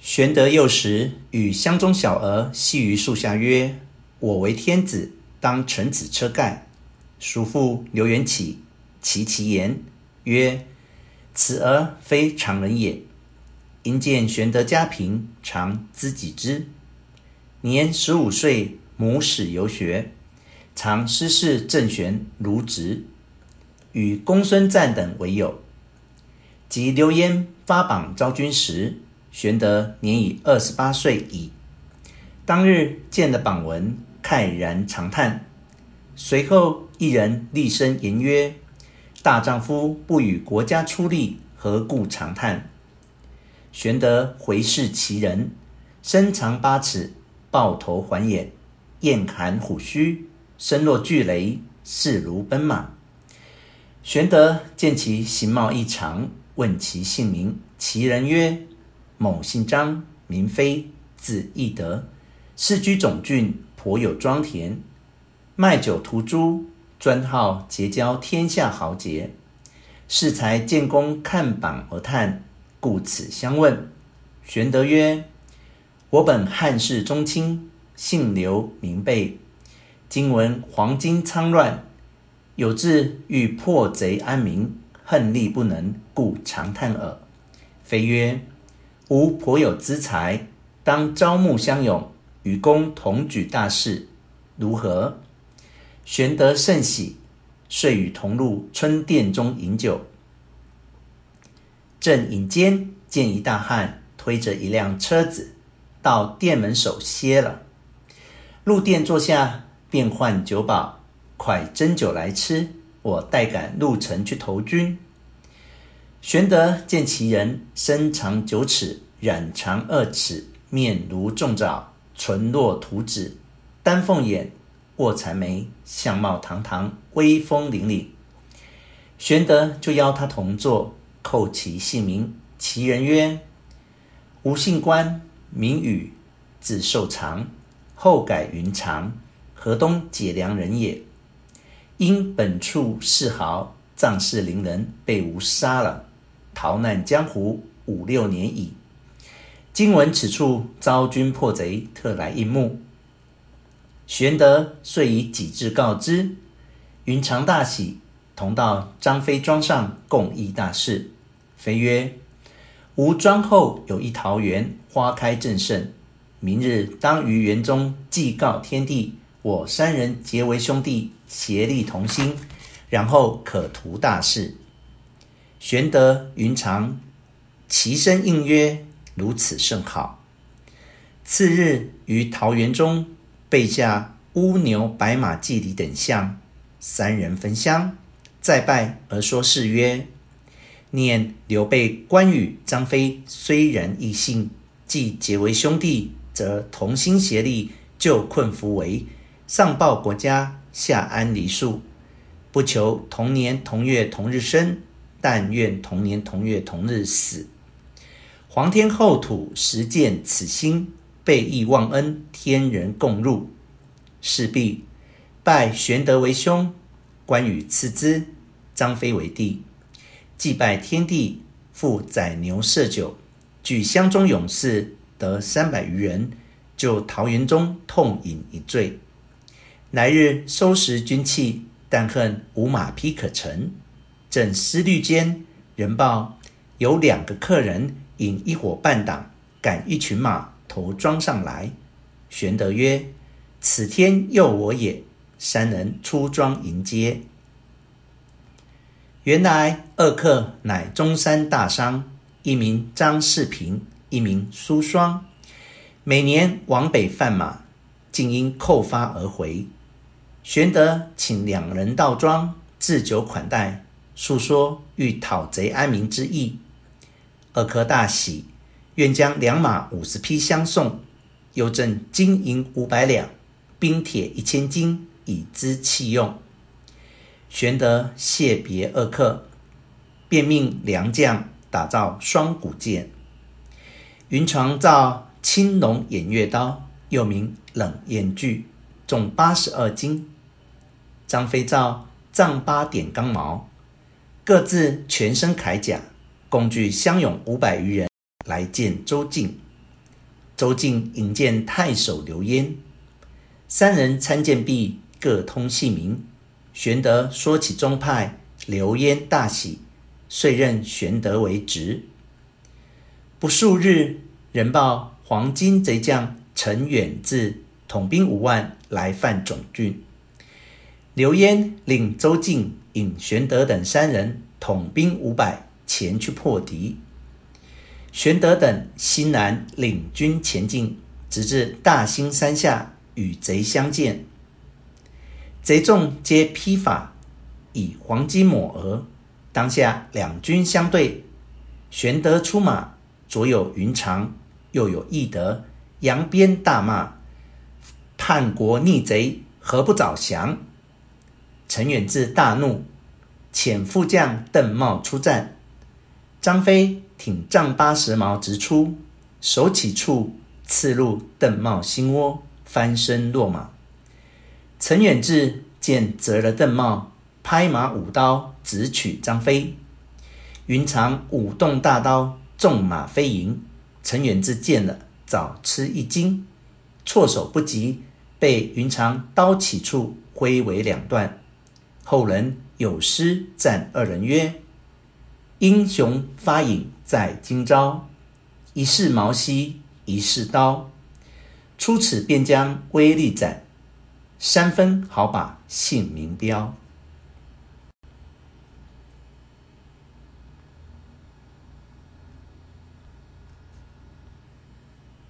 玄德幼时与乡中小儿戏于树下，曰：“我为天子，当乘此车盖。”叔父刘元起奇其言，曰：“此儿非常人也。”因见玄德家贫，常资己之。年十五岁，母使游学，常师事郑玄卢植，与公孙瓒等为友。及刘焉发榜招军时，玄德年已二十八岁矣。当日见了榜文，慨然长叹。随后一人厉声言曰：“大丈夫不与国家出力，何故长叹？”玄德回视其人，身长八尺，豹头环眼，頷含虎须，声若巨雷，势如奔马。玄德见其形貌异常，问其姓名。其人曰：“某姓张，名飞，字翼德，世居总郡，颇有庄田，卖酒屠猪，专好结交天下豪杰。适才建功看榜而叹。”故此相问，玄德曰：“我本汉室宗亲，姓刘名备。今闻黄巾仓乱，有志欲破贼安民，恨力不能，故长叹耳。”飞曰：“吾颇有资财，当招募乡勇，与公同举大事，如何？”玄德甚喜，遂与同入春殿中饮酒。正饮间，见一大汉推着一辆车子到店门首歇了。入店坐下，便唤酒保：“快斟酒来吃，我待赶路程去投军。”玄德见其人身长九尺，髯长二尺，面如重枣，唇若涂脂，丹凤眼，卧蚕眉，相貌堂堂，威风凛凛。玄德就邀他同坐。叩其姓名，其人曰：“吾姓关，名羽，字寿长，后改云长，河东解良人也。因本处世豪，仗势凌人，被吾杀了，逃难江湖五六年矣。今闻此处招军破贼，特来应募。”玄德遂以己志告知，云长大喜，同到张飞庄上共议大事。飞曰：“吾庄后有一桃园，花开正盛。明日当于园中祭告天地，我三人结为兄弟，协力同心，然后可图大事。”玄德、云长齐声应曰：“如此甚好。”次日于桃园中备下乌牛白马祭礼等项，三人焚香，再拜而说誓曰。念刘备、关羽、张飞虽然异姓，既结为兄弟，则同心协力，救困扶危，上报国家，下安黎庶。不求同年同月同日生，但愿同年同月同日死。皇天厚土实践此心，备义忘恩，天人共入。是毕，拜玄德为兄，关羽次之，张飞为弟。祭拜天地，复宰牛设酒，聚乡中勇士得三百余人，就桃园中痛饮一醉。来日收拾军器，但恨无马匹可乘。正思虑间，人报有两个客人引一伙伴党赶一群马头装上来。玄德曰：“此天佑我也。”三人出庄迎接。原来二客乃中山大商，一名张世平，一名苏双，每年往北贩马，竟因扣发而回。玄德请两人到庄置酒款待，诉说欲讨贼安民之意。二客大喜，愿将良马五十匹相送，又赠金银五百两，兵铁一千斤，以资器用。玄德谢别二客，便命良将打造双股剑。云长造青龙偃月刀，又名冷艳锯，重八十二斤。张飞造丈八点钢矛，各自全身铠甲，共聚乡勇五百余人来见周进。周进引见太守刘焉，三人参见毕，各通姓名。玄德说起宗派，刘焉大喜，遂任玄德为职。不数日，人报黄巾贼将陈远志统兵五万来犯总郡，刘焉领周进引玄德等三人统兵五百前去破敌。玄德等欣然领军前进，直至大兴山下与贼相见。贼众皆披发，以黄巾抹额。当下两军相对，玄德出马，左有云长，右有翼德，扬鞭大骂：“叛国逆贼，何不早降？”陈远志大怒，遣副将邓茂出战。张飞挺丈八蛇矛直出，手起处刺入邓茂心窝，翻身落马。陈远志见折了邓茂，拍马舞刀直取张飞。云长舞动大刀，纵马飞迎。陈远志见了，早吃一惊，措手不及，被云长刀起处挥为两段。后人有诗赞二人曰：“英雄发影在今朝，一世矛兮一世刀。出此便将威力展，三分好把姓名标。”